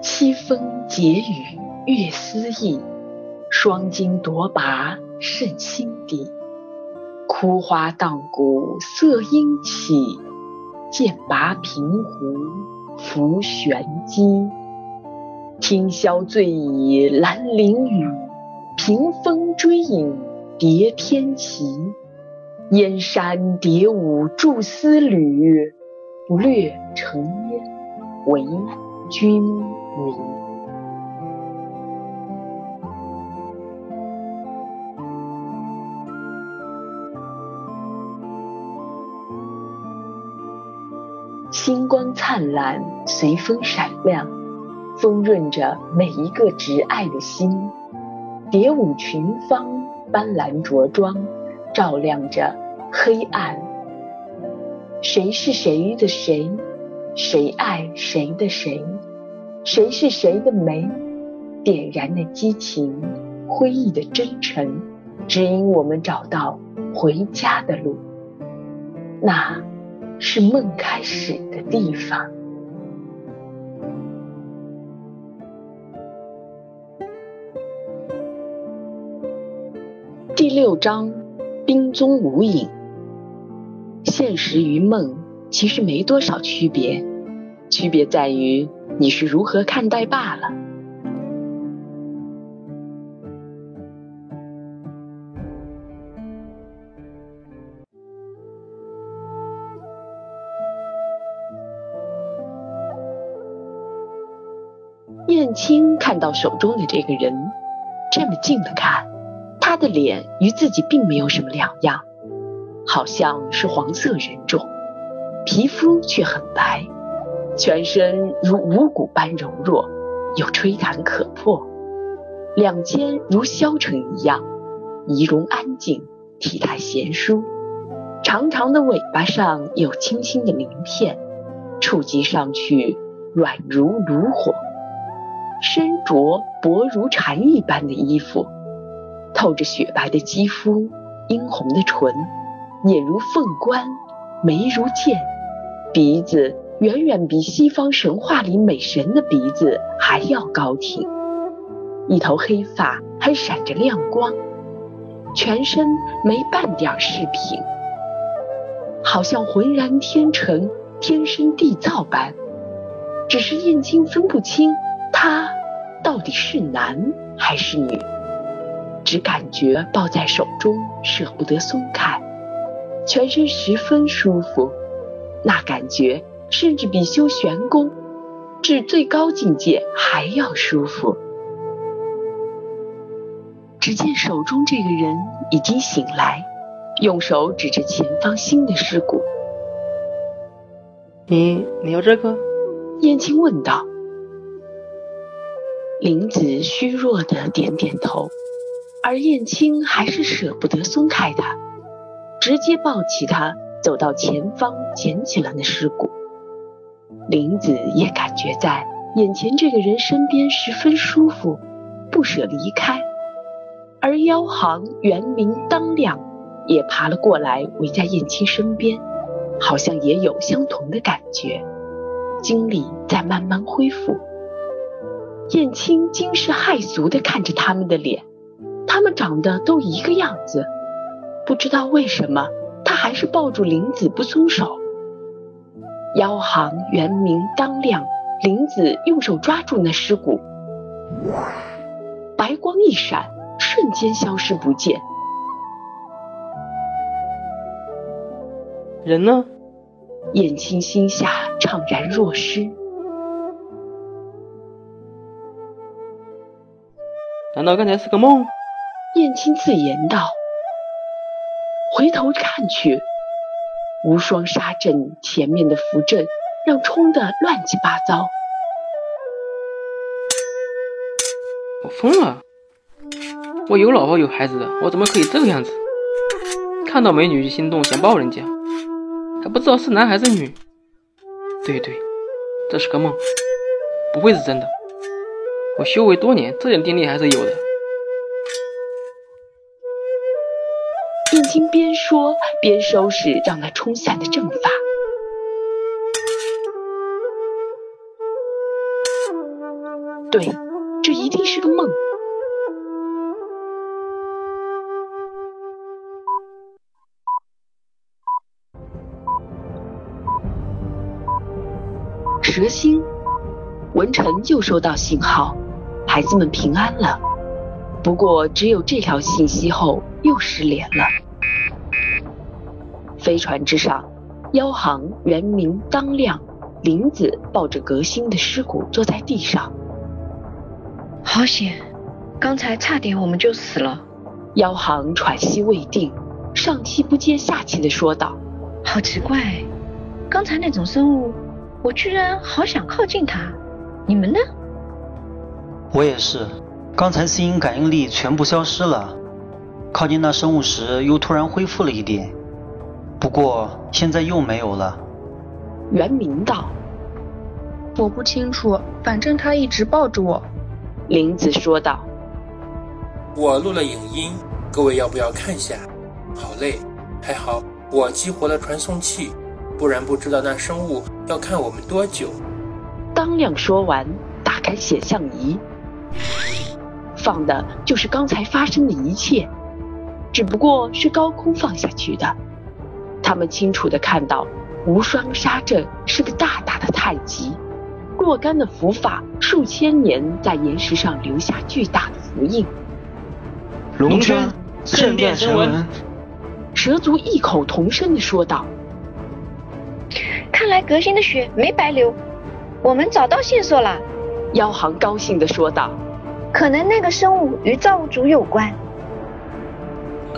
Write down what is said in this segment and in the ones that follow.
凄风解雨月思意，双金夺拔甚心底。枯花荡骨色阴起，剑拔平湖浮玄机。听箫醉倚兰陵雨，屏风追影叠天齐。燕山蝶舞著丝缕，略尘烟为君迷。星光灿烂，随风闪亮，丰润着每一个挚爱的心。蝶舞群芳，斑斓着装，照亮着黑暗。谁是谁的谁？谁爱谁的谁？谁是谁的眉？点燃的激情，辉映的真诚，指引我们找到回家的路。那。是梦开始的地方。六章，冰踪无影。现实与梦其实没多少区别，区别在于你是如何看待罢了。燕青看到手中的这个人，这么近的看，的脸与自己并没有什么两样，好像是黄色人种，皮肤却很白，全身如五谷般柔弱，又吹弹可破，两肩如削成一样，仪容安静，体态贤淑，长长的尾巴上有清新的鳞片，触及上去软如炉火。身着薄如蝉翼般的衣服，透着雪白的肌肤，殷红的唇，眼如凤冠，眉如剑，鼻子远远比西方神话里美神的鼻子还要高挺，一头黑发还闪着亮光，全身没半点饰品，好像浑然天成、天生地造般，只是燕青分不清。他到底是男还是女？只感觉抱在手中舍不得松开，全身十分舒服，那感觉甚至比修玄功至最高境界还要舒服。只见手中这个人已经醒来，用手指着前方新的尸骨：“你你要这个？”燕青问道。林子虚弱的点点头，而燕青还是舍不得松开他，直接抱起他走到前方捡起了那尸骨。林子也感觉在眼前这个人身边十分舒服，不舍离开。而妖行元明当亮也爬了过来，围在燕青身边，好像也有相同的感觉，精力在慢慢恢复。燕青惊世骇俗地看着他们的脸，他们长得都一个样子，不知道为什么，他还是抱住林子不松手。妖行原名当亮，林子用手抓住那尸骨，白光一闪，瞬间消失不见。人呢？燕青心下怅然若失。难道刚才是个梦？燕青自言道。回头看去，无双杀阵前面的符阵让冲得乱七八糟。我疯了！我有老婆有孩子的，我怎么可以这个样子？看到美女就心动想抱人家，还不知道是男还是女？对对，这是个梦，不会是真的。我修为多年，这点定力还是有的。燕青边说边收拾让他冲散的正发。对，这一定是个梦。蛇星，文臣又收到信号，孩子们平安了。不过，只有这条信息后又失联了。飞船之上，妖行、原名、当亮、林子抱着革新的尸骨坐在地上。好险，刚才差点我们就死了。妖行喘息未定，上气不接下气的说道：“好奇怪，刚才那种生物。”我居然好想靠近它，你们呢？我也是，刚才心灵感应力全部消失了，靠近那生物时又突然恢复了一点，不过现在又没有了。袁明道：“我不清楚，反正他一直抱着我。”林子说道：“我录了影音，各位要不要看下？好累，还好我激活了传送器。”不然不知道那生物要看我们多久。当亮说完，打开显像仪，放的就是刚才发生的一切，只不过是高空放下去的。他们清楚地看到，无双沙阵是个大大的太极，若干的符法数千年在岩石上留下巨大的符印。龙圈圣殿神文，蛇族异口同声地说道。看来革新的血没白流，我们找到线索了。妖行高兴地说道：“可能那个生物与造物主有关。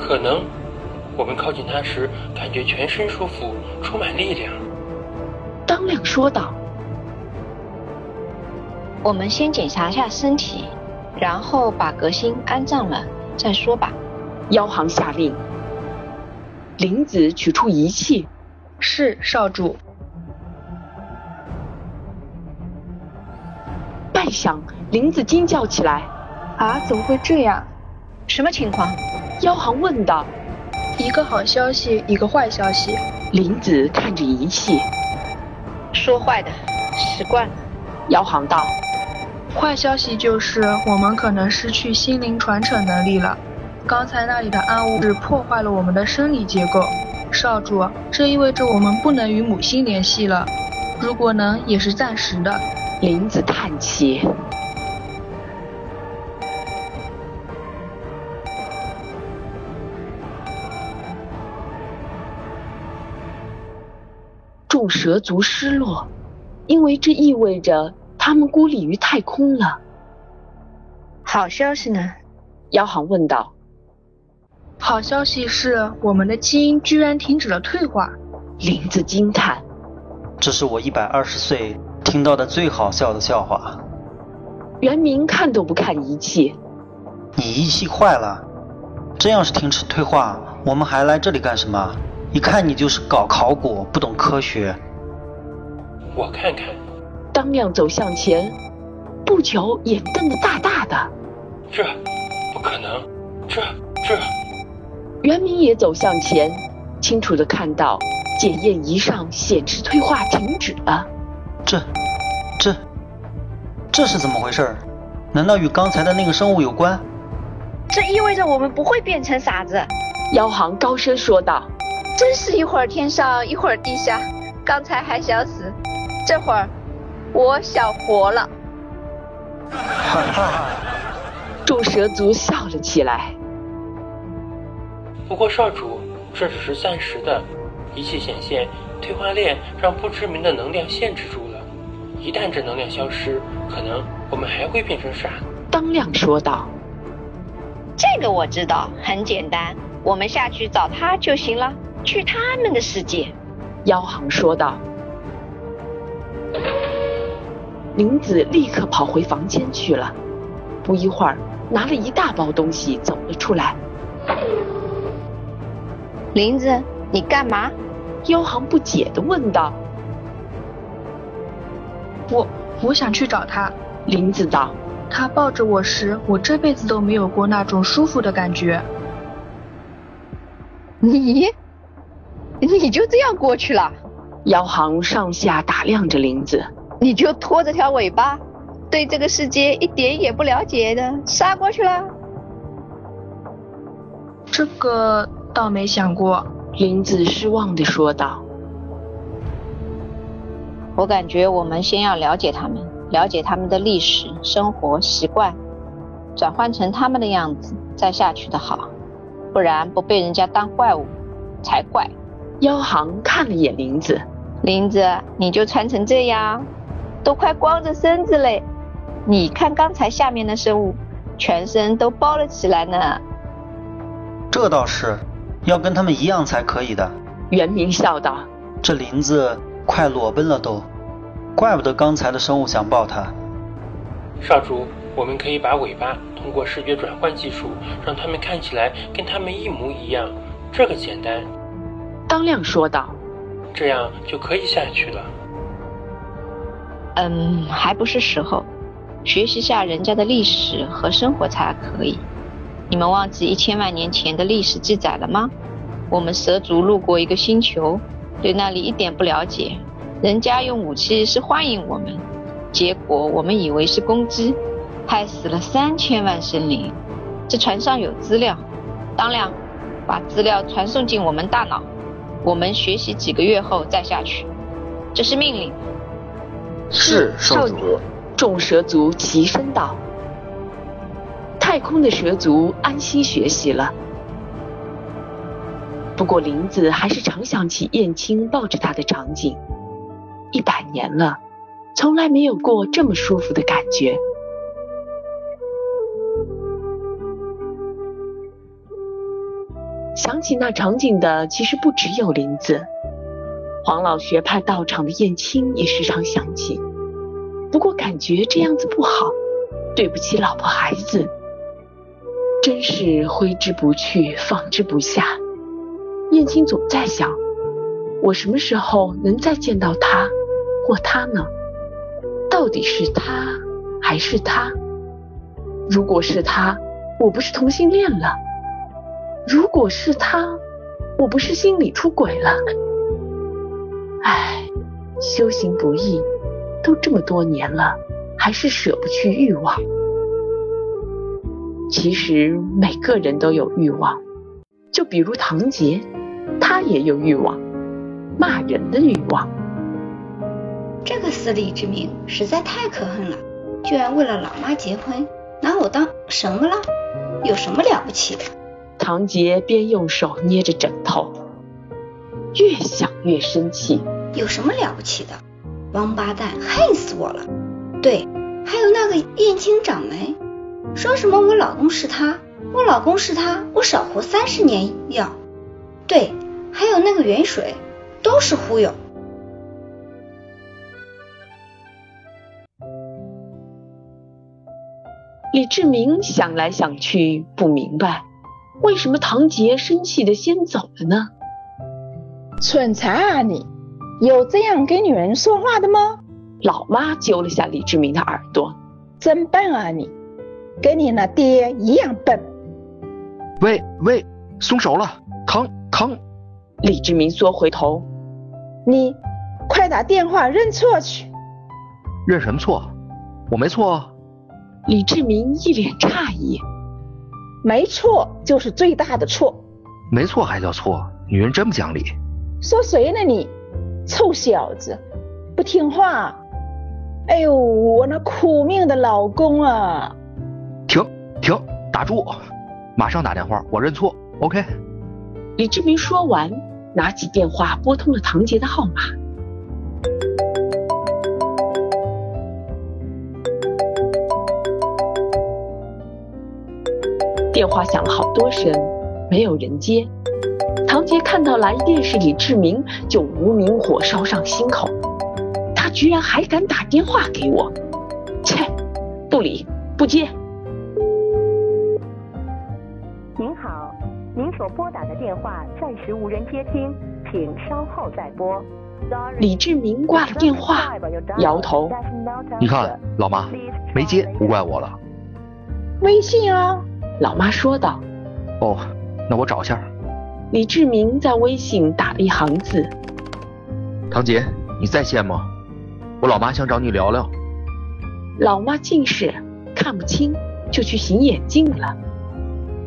可能，我们靠近它时感觉全身舒服，充满力量。”当亮说道：“我们先检查一下身体，然后把革新安葬了再说吧。”妖行下令。林子取出仪器。是少主。半晌，林子惊叫起来：“啊，怎么会这样？什么情况？”妖行问道。一个好消息，一个坏消息。林子看着仪器，说坏的，习惯了。妖行道：“坏消息就是我们可能失去心灵传承能力了。刚才那里的暗物质破坏了我们的生理结构。”少主，这意味着我们不能与母星联系了。如果能，也是暂时的。林子叹气。众蛇族失落，因为这意味着他们孤立于太空了。好消息呢？妖行问道。好消息是，我们的基因居然停止了退化。林子惊叹：“这是我一百二十岁听到的最好笑的笑话。”袁明看都不看仪器：“你仪器坏了，这样是停止退化，我们还来这里干什么？一看你就是搞考古，不懂科学。”我看看。当量走向前，不久眼瞪得大大的：“这不可能！这这……”袁明也走向前，清楚的看到检验仪上显示退化停止了。这、这、这是怎么回事？难道与刚才的那个生物有关？这意味着我们不会变成傻子。妖行高声说道：“真是一会儿天上一会儿地下，刚才还想死，这会儿我想活了。”哈哈！众蛇族笑了起来。不过少主，这只是暂时的。仪器显现，退化链让不知名的能量限制住了。一旦这能量消失，可能我们还会变成啥。当亮说道：“这个我知道，很简单，我们下去找他就行了。去他们的世界。”妖行说道。林子立刻跑回房间去了。不一会儿，拿了一大包东西走了出来。林子，你干嘛？妖行不解的问道。我我想去找他。林子道。他抱着我时，我这辈子都没有过那种舒服的感觉。你，你就这样过去了？姚航上下打量着林子，你就拖着条尾巴，对这个世界一点也不了解的杀过去了？这个倒没想过。林子失望地说道。我感觉我们先要了解他们，了解他们的历史、生活习惯，转换成他们的样子，再下去的好。不然不被人家当怪物才怪。妖行看了眼林子，林子，你就穿成这样，都快光着身子嘞。你看刚才下面的生物，全身都包了起来呢。这倒是，要跟他们一样才可以的。袁明笑道：“这林子快裸奔了都，怪不得刚才的生物想抱他。”少主，我们可以把尾巴。通过视觉转换技术，让他们看起来跟他们一模一样，这个简单。当亮说道：“这样就可以下去了。”嗯，还不是时候，学习下人家的历史和生活才可以。你们忘记一千万年前的历史记载了吗？我们蛇族路过一个星球，对那里一点不了解，人家用武器是欢迎我们，结果我们以为是攻击。害死了三千万生灵，这船上有资料。当亮，把资料传送进我们大脑，我们学习几个月后再下去。这是命令。是少主。众蛇族齐声道。太空的蛇族安心学习了。不过林子还是常想起燕青抱着他的场景。一百年了，从来没有过这么舒服的感觉。想起那场景的，其实不只有林子，黄老学派道场的燕青也时常想起。不过感觉这样子不好，对不起老婆孩子，真是挥之不去，放之不下。燕青总在想，我什么时候能再见到他或他呢？到底是他还是他？如果是他，我不是同性恋了。如果是他，我不是心里出轨了？唉，修行不易，都这么多年了，还是舍不去欲望。其实每个人都有欲望，就比如唐杰，他也有欲望，骂人的欲望。这个死李之明实在太可恨了，居然为了老妈结婚，拿我当什么了？有什么了不起的？唐杰边用手捏着枕头，越想越生气。有什么了不起的？王八蛋，恨死我了！对，还有那个燕青掌门，说什么我老公是他，我老公是他，我少活三十年要。对，还有那个元水，都是忽悠。李志明想来想去，不明白。为什么唐杰生气的先走了呢？蠢材啊你！有这样跟女人说话的吗？老妈揪了下李志明的耳朵。真笨啊你！跟你那爹一样笨。喂喂，松手了，疼疼！李志明缩回头。你快打电话认错去。认什么错？我没错。李志明一脸诧异。没错，就是最大的错。没错还叫错？女人真不讲理。说谁呢你？臭小子，不听话！哎呦，我那苦命的老公啊！停停，打住！马上打电话，我认错。OK。李志明说完，拿起电话拨通了唐杰的号码。电话响了好多声，没有人接。唐杰看到来电是李志明，就无名火烧上心口。他居然还敢打电话给我！切，不理不接。您好，您所拨打的电话暂时无人接听，请稍后再拨。李志明挂了电话，摇头。你看，老妈没接，不怪我了。微信啊。老妈说道：“哦，那我找一下。”李志明在微信打了一行字：“唐杰，你在线吗？我老妈想找你聊聊。”老妈近视，看不清，就去洗眼镜了。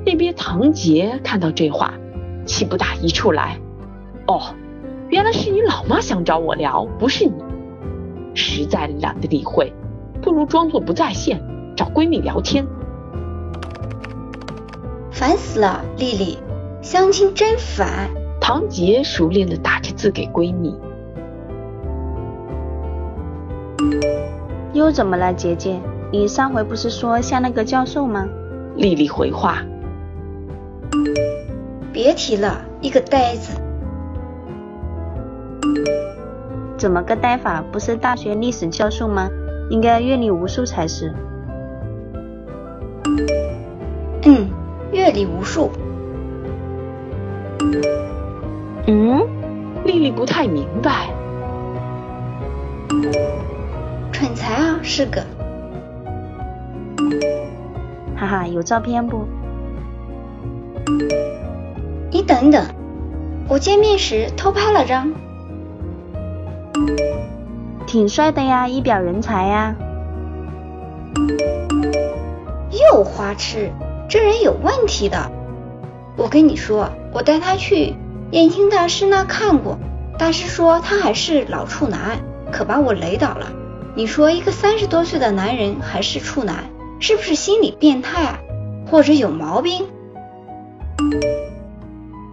那边唐杰看到这话，气不打一处来。哦，原来是你老妈想找我聊，不是你。实在懒得理会，不如装作不在线，找闺蜜聊天。烦死了，丽丽，相亲真烦。唐杰熟练的打着字给闺蜜。又怎么了，姐姐？你上回不是说像那个教授吗？丽丽回话。别提了，一个呆子。怎么个呆法？不是大学历史教授吗？应该阅历无数才是。嗯，阅历无数。嗯，丽丽不太明白。蠢材啊，是个。哈哈，有照片不？你等等，我见面时偷拍了张。挺帅的呀，一表人才呀。又花痴，这人有问题的。我跟你说，我带他去燕青大师那看过，大师说他还是老处男，可把我雷倒了。你说一个三十多岁的男人还是处男，是不是心理变态啊？或者有毛病？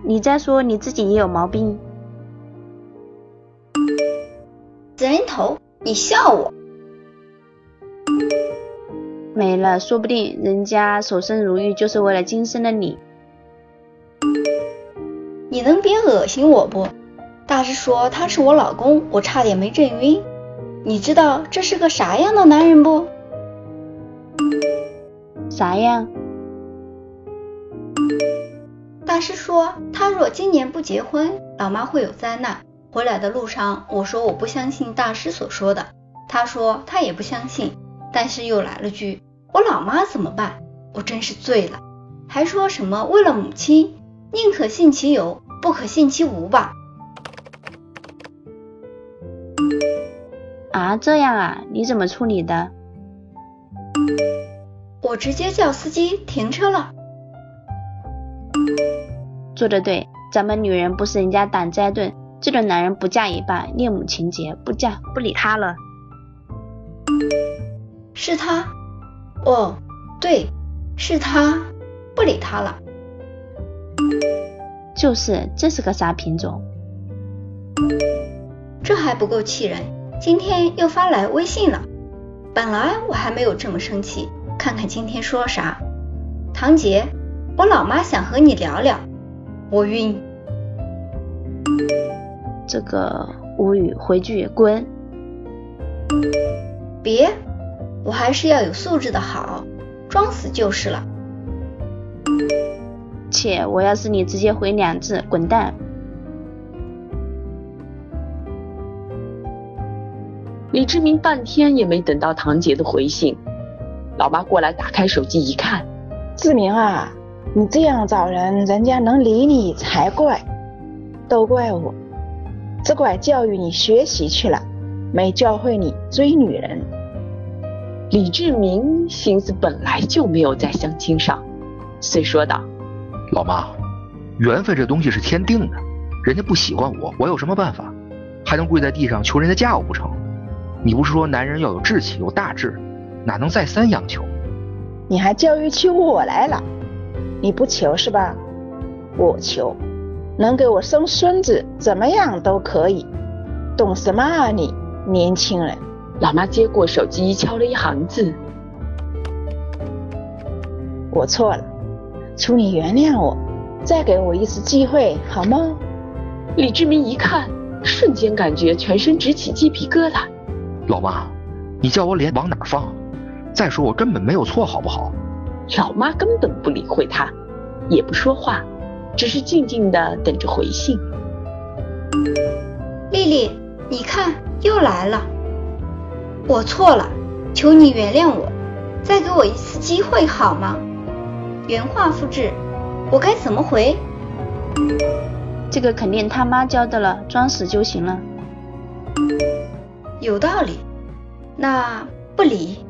你再说你自己也有毛病。死人头，你笑我？没了，说不定人家守身如玉就是为了今生的你。你能别恶心我不？大师说他是我老公，我差点没震晕。你知道这是个啥样的男人不？啥样？大师说他若今年不结婚，老妈会有灾难。回来的路上，我说我不相信大师所说的，他说他也不相信，但是又来了句我老妈怎么办？我真是醉了，还说什么为了母亲，宁可信其有，不可信其无吧。啊，这样啊？你怎么处理的？我直接叫司机停车了。做的对，咱们女人不是人家挡灾盾，这种男人不嫁也罢，恋母情节，不嫁不理他了。是他？哦，对，是他，不理他了。就是，这是个啥品种？这还不够气人。今天又发来微信了，本来我还没有这么生气，看看今天说啥。唐杰，我老妈想和你聊聊，我晕。这个无语，回句滚。别，我还是要有素质的好，装死就是了。切，我要是你，直接回两字，滚蛋。李志明半天也没等到堂姐的回信，老妈过来打开手机一看，志明啊，你这样找人，人家能理你才怪，都怪我，只管教育你学习去了，没教会你追女人。李志明心思本来就没有在相亲上，遂说道：“老妈，缘分这东西是天定的，人家不喜欢我，我有什么办法？还能跪在地上求人家嫁我不成？”你不是说男人要有志气、有大志，哪能再三央求？你还教育起我来了？你不求是吧？我求，能给我生孙子，怎么样都可以。懂什么啊你，年轻人？老妈接过手机，敲了一行字：“我错了，求你原谅我，再给我一次机会好吗？”李志明一看，瞬间感觉全身直起鸡皮疙瘩。老妈，你叫我脸往哪放？再说我根本没有错，好不好？老妈根本不理会他，也不说话，只是静静的等着回信。丽丽，你看又来了，我错了，求你原谅我，再给我一次机会好吗？原话复制，我该怎么回？这个肯定他妈教的了，装死就行了。有道理，那不理